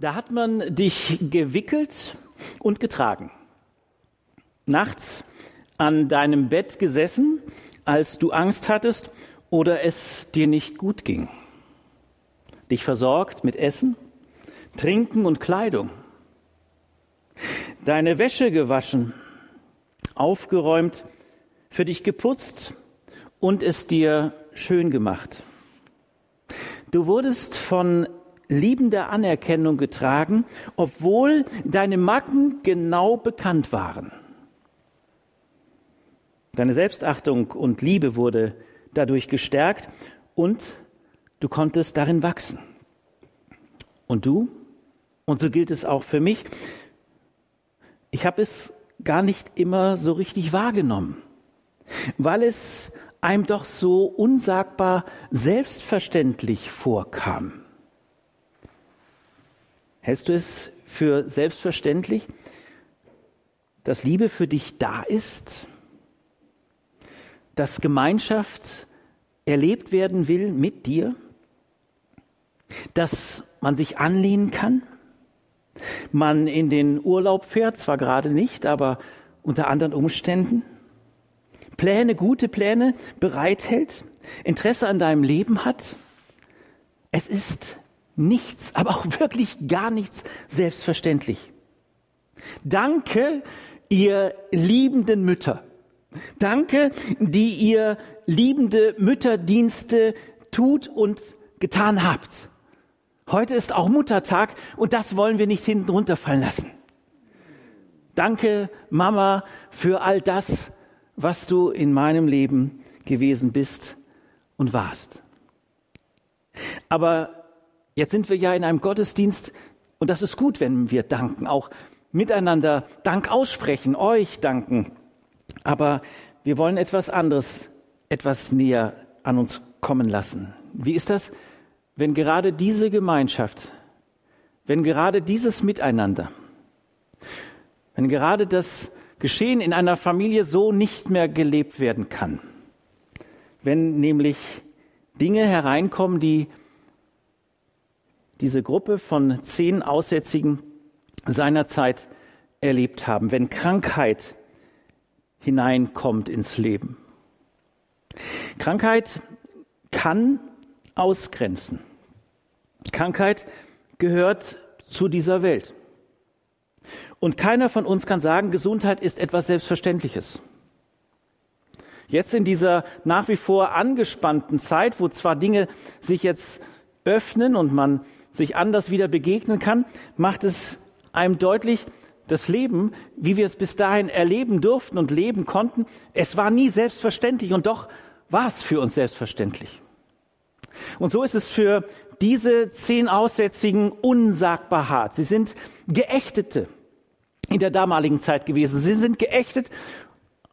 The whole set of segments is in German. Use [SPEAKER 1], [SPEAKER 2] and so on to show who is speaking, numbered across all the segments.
[SPEAKER 1] Da hat man dich gewickelt und getragen. Nachts an deinem Bett gesessen, als du Angst hattest oder es dir nicht gut ging. Dich versorgt mit Essen, Trinken und Kleidung. Deine Wäsche gewaschen, aufgeräumt, für dich geputzt und es dir schön gemacht. Du wurdest von liebender Anerkennung getragen, obwohl deine Macken genau bekannt waren. Deine Selbstachtung und Liebe wurde dadurch gestärkt und du konntest darin wachsen. Und du? Und so gilt es auch für mich. Ich habe es gar nicht immer so richtig wahrgenommen, weil es einem doch so unsagbar selbstverständlich vorkam. Hältst du es für selbstverständlich, dass Liebe für dich da ist? Dass Gemeinschaft erlebt werden will mit dir? Dass man sich anlehnen kann? Man in den Urlaub fährt, zwar gerade nicht, aber unter anderen Umständen? Pläne, gute Pläne bereithält? Interesse an deinem Leben hat? Es ist nichts, aber auch wirklich gar nichts selbstverständlich. Danke, ihr liebenden Mütter. Danke, die ihr liebende Mütterdienste tut und getan habt. Heute ist auch Muttertag und das wollen wir nicht hinten runterfallen lassen. Danke, Mama, für all das, was du in meinem Leben gewesen bist und warst. Aber Jetzt sind wir ja in einem Gottesdienst und das ist gut, wenn wir danken, auch miteinander Dank aussprechen, euch danken. Aber wir wollen etwas anderes, etwas näher an uns kommen lassen. Wie ist das, wenn gerade diese Gemeinschaft, wenn gerade dieses Miteinander, wenn gerade das Geschehen in einer Familie so nicht mehr gelebt werden kann? Wenn nämlich Dinge hereinkommen, die diese Gruppe von zehn Aussätzigen seinerzeit erlebt haben, wenn Krankheit hineinkommt ins Leben. Krankheit kann ausgrenzen. Krankheit gehört zu dieser Welt. Und keiner von uns kann sagen, Gesundheit ist etwas Selbstverständliches. Jetzt in dieser nach wie vor angespannten Zeit, wo zwar Dinge sich jetzt öffnen und man sich anders wieder begegnen kann, macht es einem deutlich, das Leben, wie wir es bis dahin erleben durften und leben konnten, es war nie selbstverständlich und doch war es für uns selbstverständlich. Und so ist es für diese zehn Aussätzigen unsagbar hart. Sie sind Geächtete in der damaligen Zeit gewesen. Sie sind geächtet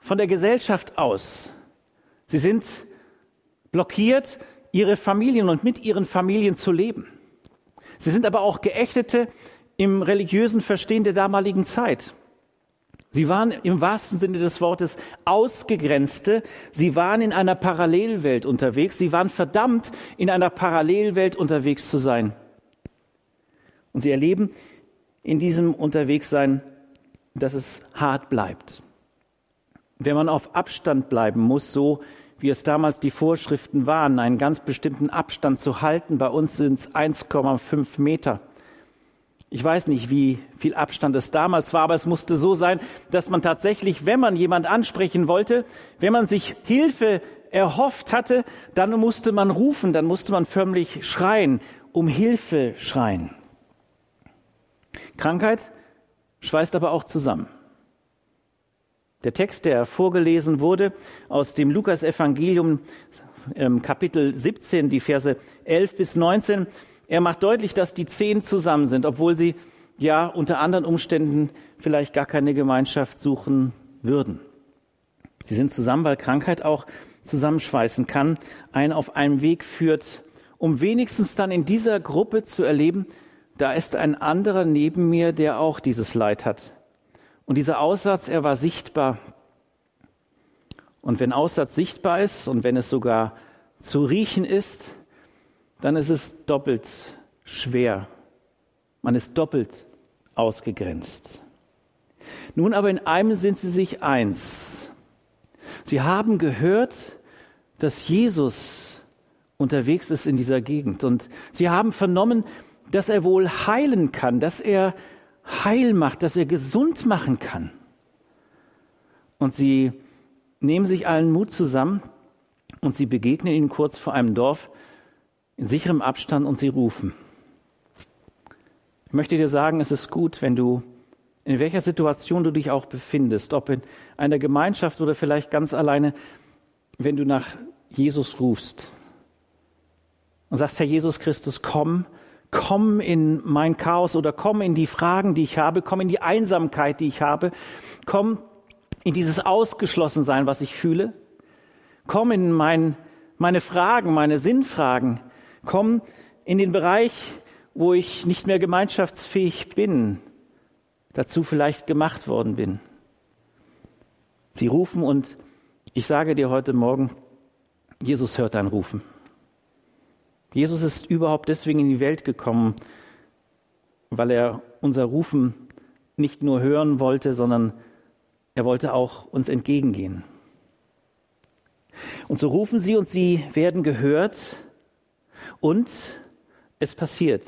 [SPEAKER 1] von der Gesellschaft aus. Sie sind blockiert, ihre Familien und mit ihren Familien zu leben. Sie sind aber auch Geächtete im religiösen Verstehen der damaligen Zeit. Sie waren im wahrsten Sinne des Wortes Ausgegrenzte. Sie waren in einer Parallelwelt unterwegs. Sie waren verdammt, in einer Parallelwelt unterwegs zu sein. Und sie erleben in diesem Unterwegssein, dass es hart bleibt. Wenn man auf Abstand bleiben muss, so wie es damals die Vorschriften waren, einen ganz bestimmten Abstand zu halten. Bei uns sind es 1,5 Meter. Ich weiß nicht, wie viel Abstand es damals war, aber es musste so sein, dass man tatsächlich, wenn man jemand ansprechen wollte, wenn man sich Hilfe erhofft hatte, dann musste man rufen, dann musste man förmlich schreien, um Hilfe schreien. Krankheit schweißt aber auch zusammen. Der Text, der vorgelesen wurde aus dem Lukas-Evangelium, ähm, Kapitel 17, die Verse 11 bis 19, er macht deutlich, dass die zehn zusammen sind, obwohl sie ja unter anderen Umständen vielleicht gar keine Gemeinschaft suchen würden. Sie sind zusammen, weil Krankheit auch zusammenschweißen kann, einen auf einem Weg führt, um wenigstens dann in dieser Gruppe zu erleben, da ist ein anderer neben mir, der auch dieses Leid hat. Und dieser Aussatz, er war sichtbar. Und wenn Aussatz sichtbar ist und wenn es sogar zu riechen ist, dann ist es doppelt schwer. Man ist doppelt ausgegrenzt. Nun aber in einem sind sie sich eins. Sie haben gehört, dass Jesus unterwegs ist in dieser Gegend und sie haben vernommen, dass er wohl heilen kann, dass er heil macht, dass er gesund machen kann. Und sie nehmen sich allen Mut zusammen und sie begegnen ihnen kurz vor einem Dorf in sicherem Abstand und sie rufen. Ich möchte dir sagen, es ist gut, wenn du in welcher Situation du dich auch befindest, ob in einer Gemeinschaft oder vielleicht ganz alleine, wenn du nach Jesus rufst und sagst, Herr Jesus Christus, komm, komm in mein Chaos oder komm in die Fragen, die ich habe, komm in die Einsamkeit, die ich habe, komm in dieses Ausgeschlossensein, was ich fühle, komm in mein, meine Fragen, meine Sinnfragen, komm in den Bereich, wo ich nicht mehr gemeinschaftsfähig bin, dazu vielleicht gemacht worden bin. Sie rufen und ich sage dir heute Morgen, Jesus hört dein Rufen. Jesus ist überhaupt deswegen in die Welt gekommen, weil er unser Rufen nicht nur hören wollte, sondern er wollte auch uns entgegengehen. Und so rufen sie und sie werden gehört und es passiert,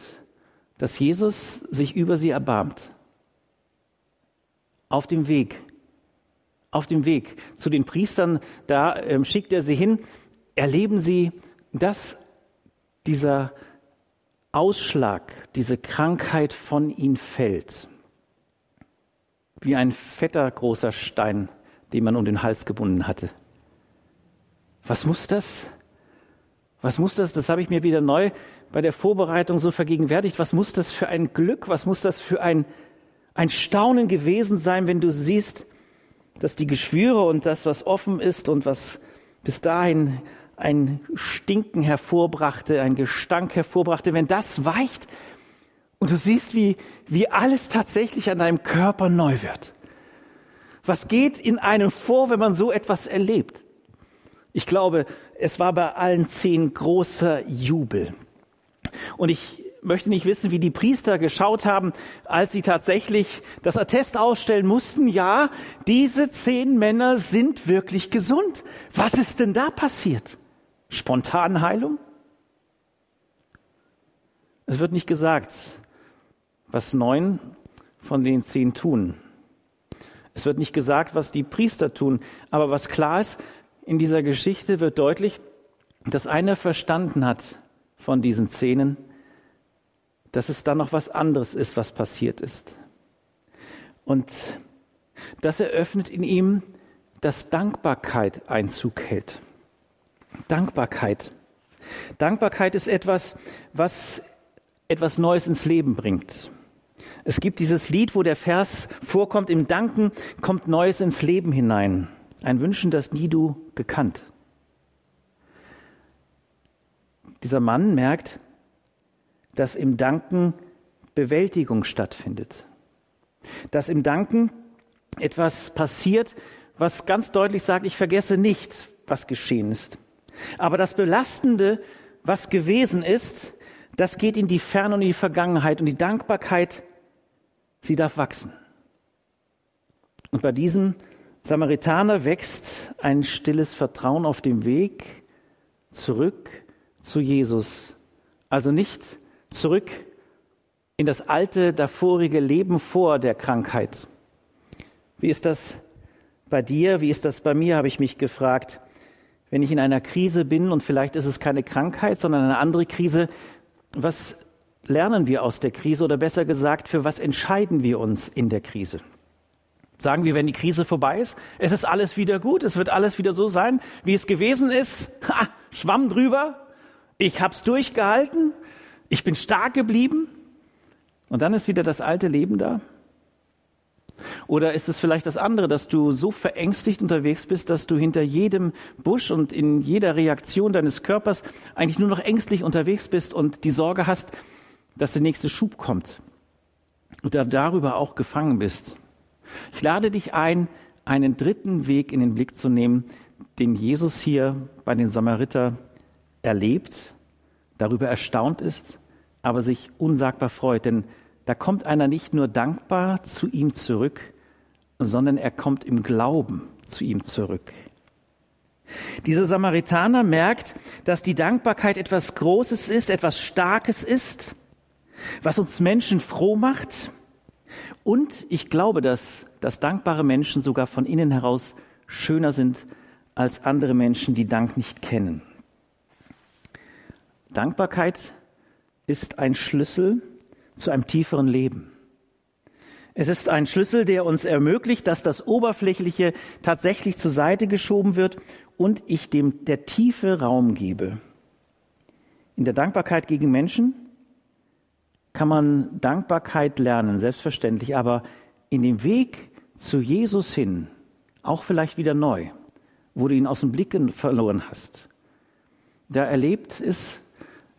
[SPEAKER 1] dass Jesus sich über sie erbarmt auf dem Weg, auf dem Weg zu den Priestern, da ähm, schickt er sie hin, erleben sie, dass dieser Ausschlag, diese Krankheit von ihnen fällt. Wie ein fetter großer Stein, den man um den Hals gebunden hatte. Was muss das? Was muss das? Das habe ich mir wieder neu bei der Vorbereitung so vergegenwärtigt. Was muss das für ein Glück? Was muss das für ein ein Staunen gewesen sein, wenn du siehst, dass die Geschwüre und das, was offen ist und was bis dahin ein Stinken hervorbrachte, ein Gestank hervorbrachte, wenn das weicht und du siehst, wie, wie alles tatsächlich an deinem Körper neu wird. Was geht in einem vor, wenn man so etwas erlebt? Ich glaube, es war bei allen zehn großer Jubel. Und ich möchte nicht wissen, wie die Priester geschaut haben, als sie tatsächlich das Attest ausstellen mussten. Ja, diese zehn Männer sind wirklich gesund. Was ist denn da passiert? Spontanheilung? Es wird nicht gesagt, was neun von den zehn tun. Es wird nicht gesagt, was die Priester tun. Aber was klar ist, in dieser Geschichte wird deutlich, dass einer verstanden hat von diesen Szenen, dass es da noch was anderes ist, was passiert ist. Und das eröffnet in ihm, dass Dankbarkeit Einzug hält. Dankbarkeit. Dankbarkeit ist etwas, was etwas Neues ins Leben bringt. Es gibt dieses Lied, wo der Vers vorkommt, im Danken kommt Neues ins Leben hinein. Ein Wünschen, das nie du gekannt. Dieser Mann merkt, dass im Danken Bewältigung stattfindet. Dass im Danken etwas passiert, was ganz deutlich sagt, ich vergesse nicht, was geschehen ist. Aber das Belastende, was gewesen ist, das geht in die Ferne und in die Vergangenheit und die Dankbarkeit, sie darf wachsen. Und bei diesem Samaritaner wächst ein stilles Vertrauen auf dem Weg zurück zu Jesus. Also nicht zurück in das alte, davorige Leben vor der Krankheit. Wie ist das bei dir? Wie ist das bei mir, habe ich mich gefragt. Wenn ich in einer Krise bin und vielleicht ist es keine Krankheit, sondern eine andere Krise, was lernen wir aus der Krise oder besser gesagt, für was entscheiden wir uns in der Krise? Sagen wir, wenn die Krise vorbei ist, es ist alles wieder gut, es wird alles wieder so sein, wie es gewesen ist. Ha, Schwamm drüber, ich hab's durchgehalten, ich bin stark geblieben und dann ist wieder das alte Leben da? Oder ist es vielleicht das andere, dass du so verängstigt unterwegs bist, dass du hinter jedem Busch und in jeder Reaktion deines Körpers eigentlich nur noch ängstlich unterwegs bist und die Sorge hast, dass der nächste Schub kommt und da darüber auch gefangen bist? Ich lade dich ein, einen dritten Weg in den Blick zu nehmen, den Jesus hier bei den Samariter erlebt, darüber erstaunt ist aber sich unsagbar freut. Denn da kommt einer nicht nur dankbar zu ihm zurück, sondern er kommt im Glauben zu ihm zurück. Dieser Samaritaner merkt, dass die Dankbarkeit etwas Großes ist, etwas Starkes ist, was uns Menschen froh macht. Und ich glaube, dass, dass dankbare Menschen sogar von innen heraus schöner sind als andere Menschen, die Dank nicht kennen. Dankbarkeit ist ein Schlüssel zu einem tieferen Leben. Es ist ein Schlüssel, der uns ermöglicht, dass das Oberflächliche tatsächlich zur Seite geschoben wird und ich dem der Tiefe Raum gebe. In der Dankbarkeit gegen Menschen kann man Dankbarkeit lernen, selbstverständlich, aber in dem Weg zu Jesus hin, auch vielleicht wieder neu, wo du ihn aus dem Blick verloren hast. Da erlebt es,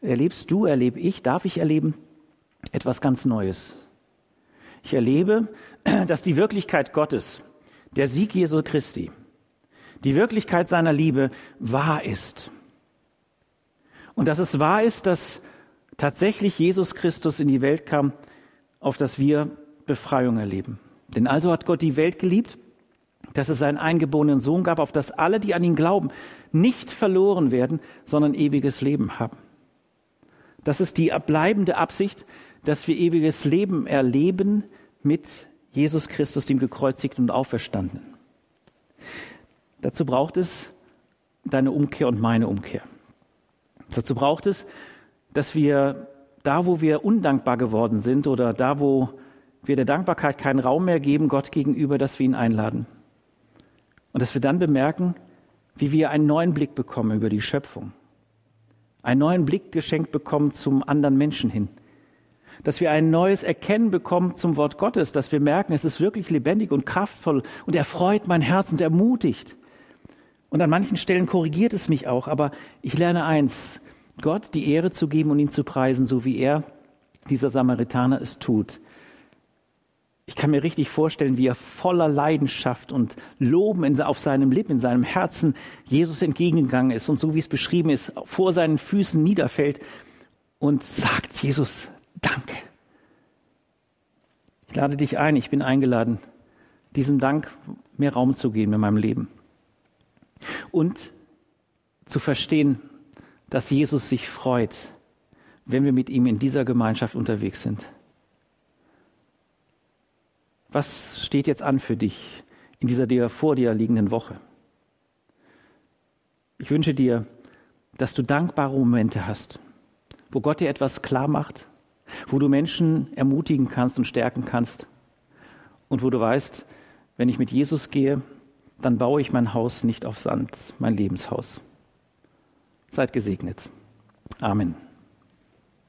[SPEAKER 1] erlebst du, erlebe ich, darf ich erleben, etwas ganz Neues. Ich erlebe, dass die Wirklichkeit Gottes, der Sieg Jesu Christi, die Wirklichkeit seiner Liebe wahr ist. Und dass es wahr ist, dass tatsächlich Jesus Christus in die Welt kam, auf dass wir Befreiung erleben. Denn also hat Gott die Welt geliebt, dass es seinen eingeborenen Sohn gab, auf dass alle, die an ihn glauben, nicht verloren werden, sondern ewiges Leben haben. Das ist die bleibende Absicht, dass wir ewiges Leben erleben mit Jesus Christus, dem gekreuzigten und auferstandenen. Dazu braucht es deine Umkehr und meine Umkehr. Dazu braucht es, dass wir da, wo wir undankbar geworden sind oder da, wo wir der Dankbarkeit keinen Raum mehr geben, Gott gegenüber, dass wir ihn einladen. Und dass wir dann bemerken, wie wir einen neuen Blick bekommen über die Schöpfung. Einen neuen Blick geschenkt bekommen zum anderen Menschen hin. Dass wir ein neues Erkennen bekommen zum Wort Gottes, dass wir merken, es ist wirklich lebendig und kraftvoll und erfreut mein Herz und ermutigt. Und an manchen Stellen korrigiert es mich auch, aber ich lerne eins, Gott die Ehre zu geben und ihn zu preisen, so wie er, dieser Samaritaner, es tut. Ich kann mir richtig vorstellen, wie er voller Leidenschaft und Loben in, auf seinem Lippen, in seinem Herzen Jesus entgegengegangen ist und so wie es beschrieben ist, vor seinen Füßen niederfällt und sagt, Jesus, danke. Ich lade dich ein, ich bin eingeladen, diesem Dank mehr Raum zu geben in meinem Leben und zu verstehen, dass Jesus sich freut, wenn wir mit ihm in dieser Gemeinschaft unterwegs sind. Was steht jetzt an für dich in dieser dir vor dir liegenden Woche? Ich wünsche dir, dass du dankbare Momente hast, wo Gott dir etwas klar macht, wo du Menschen ermutigen kannst und stärken kannst und wo du weißt, wenn ich mit Jesus gehe, dann baue ich mein Haus nicht auf Sand, mein Lebenshaus. Seid gesegnet. Amen.